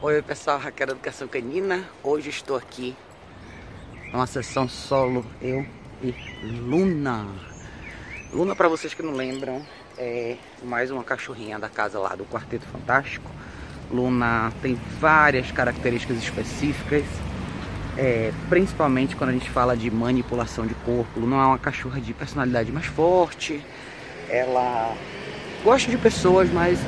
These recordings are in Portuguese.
Oi pessoal, Raquel Educação Canina. Hoje estou aqui numa sessão solo, eu e Luna. Luna, para vocês que não lembram, é mais uma cachorrinha da casa lá do Quarteto Fantástico. Luna tem várias características específicas, é, principalmente quando a gente fala de manipulação de corpo. Luna é uma cachorra de personalidade mais forte, ela gosta de pessoas, mas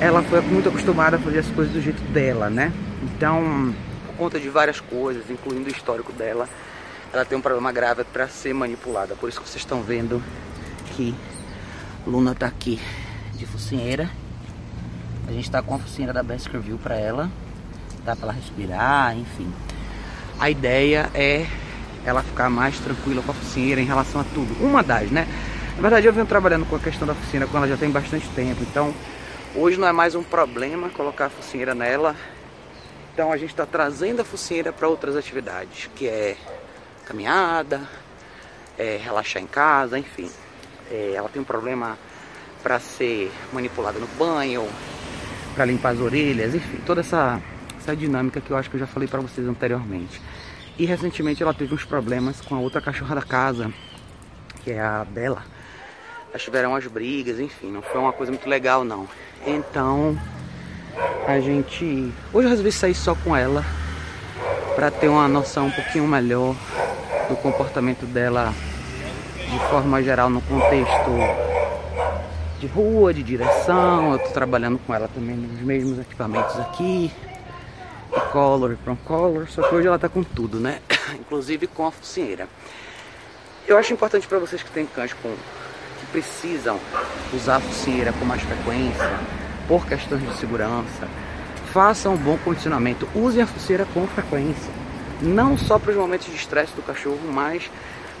ela foi muito acostumada a fazer as coisas do jeito dela, né? Então, por conta de várias coisas, incluindo o histórico dela, ela tem um problema grave para ser manipulada. Por isso que vocês estão vendo que Luna tá aqui de focinheira. A gente tá com a focinheira da Baskerville para ela, dá para ela respirar, enfim. A ideia é ela ficar mais tranquila com a focinheira em relação a tudo. Uma das, né? Na verdade, eu venho trabalhando com a questão da focinheira com ela já tem bastante tempo, então Hoje não é mais um problema colocar a focinheira nela. Então a gente está trazendo a focinheira para outras atividades, que é caminhada, é relaxar em casa, enfim. É, ela tem um problema para ser manipulada no banho, para limpar as orelhas, enfim, toda essa, essa dinâmica que eu acho que eu já falei para vocês anteriormente. E recentemente ela teve uns problemas com a outra cachorra da casa, que é a Bela tiveram umas brigas, enfim, não foi uma coisa muito legal não. Então a gente. Hoje eu resolvi sair só com ela para ter uma noção um pouquinho melhor do comportamento dela de forma geral no contexto de rua, de direção. Eu tô trabalhando com ela também nos mesmos equipamentos aqui. Color e color, só que hoje ela tá com tudo, né? Inclusive com a focinheira. Eu acho importante para vocês que têm cães com precisam usar a focinheira com mais frequência, por questões de segurança, façam um bom condicionamento, usem a focinheira com frequência, não só para os momentos de estresse do cachorro, mas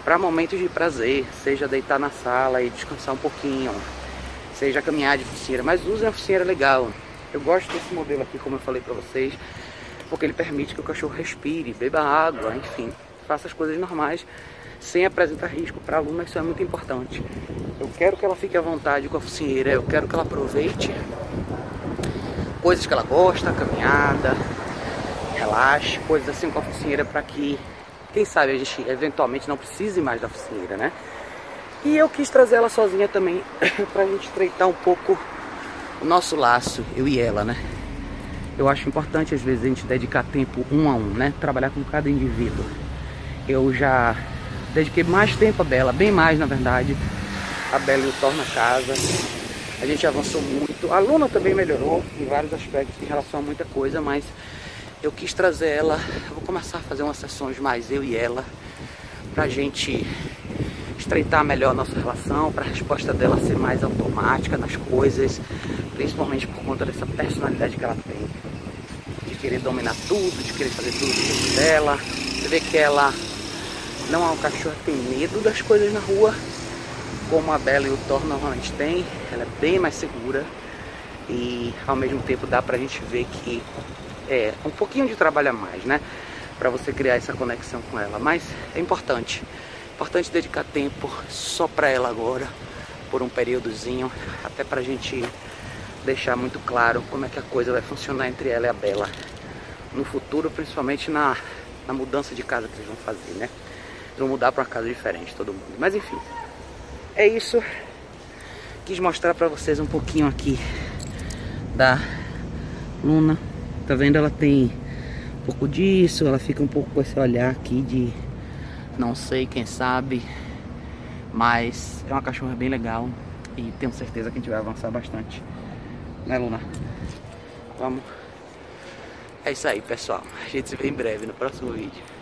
para momentos de prazer, seja deitar na sala e descansar um pouquinho, seja caminhar de focinheira, mas usem a focinheira legal. Eu gosto desse modelo aqui, como eu falei para vocês, porque ele permite que o cachorro respire, beba água, enfim, faça as coisas normais sem apresentar risco para a aluna, isso é muito importante. Eu quero que ela fique à vontade com a focinheira, eu quero que ela aproveite coisas que ela gosta, caminhada, relaxe, coisas assim com a focinheira para que, quem sabe, a gente eventualmente não precise mais da focinheira, né? E eu quis trazer ela sozinha também para a gente estreitar um pouco o nosso laço, eu e ela, né? Eu acho importante às vezes a gente dedicar tempo um a um, né? Trabalhar com cada indivíduo. Eu já dediquei mais tempo a Bela, bem mais na verdade. A Bela e o Torna Casa. A gente avançou muito. A Luna também melhorou em vários aspectos em relação a muita coisa, mas eu quis trazer ela. Vou começar a fazer umas sessões mais eu e ela, pra gente estreitar melhor a nossa relação, para a resposta dela ser mais automática nas coisas, principalmente por conta dessa personalidade que ela tem, de querer dominar tudo, de querer fazer tudo dela. Você vê que ela não é um cachorro que tem medo das coisas na rua, como a Bela e o Thor normalmente tem. Ela é bem mais segura e ao mesmo tempo dá pra gente ver que é um pouquinho de trabalho a mais, né? Pra você criar essa conexão com ela. Mas é importante. Importante dedicar tempo só pra ela agora, por um períodozinho, até pra gente deixar muito claro como é que a coisa vai funcionar entre ela e a Bela no futuro, principalmente na, na mudança de casa que eles vão fazer, né? Vão mudar para uma casa diferente, todo mundo. Mas enfim, é isso. Quis mostrar para vocês um pouquinho aqui da Luna. Tá vendo? Ela tem um pouco disso, ela fica um pouco com esse olhar aqui de não sei, quem sabe. Mas é uma cachorra bem legal e tenho certeza que a gente vai avançar bastante. Né, Luna? Vamos. É isso aí, pessoal. A gente se vê em breve no próximo vídeo.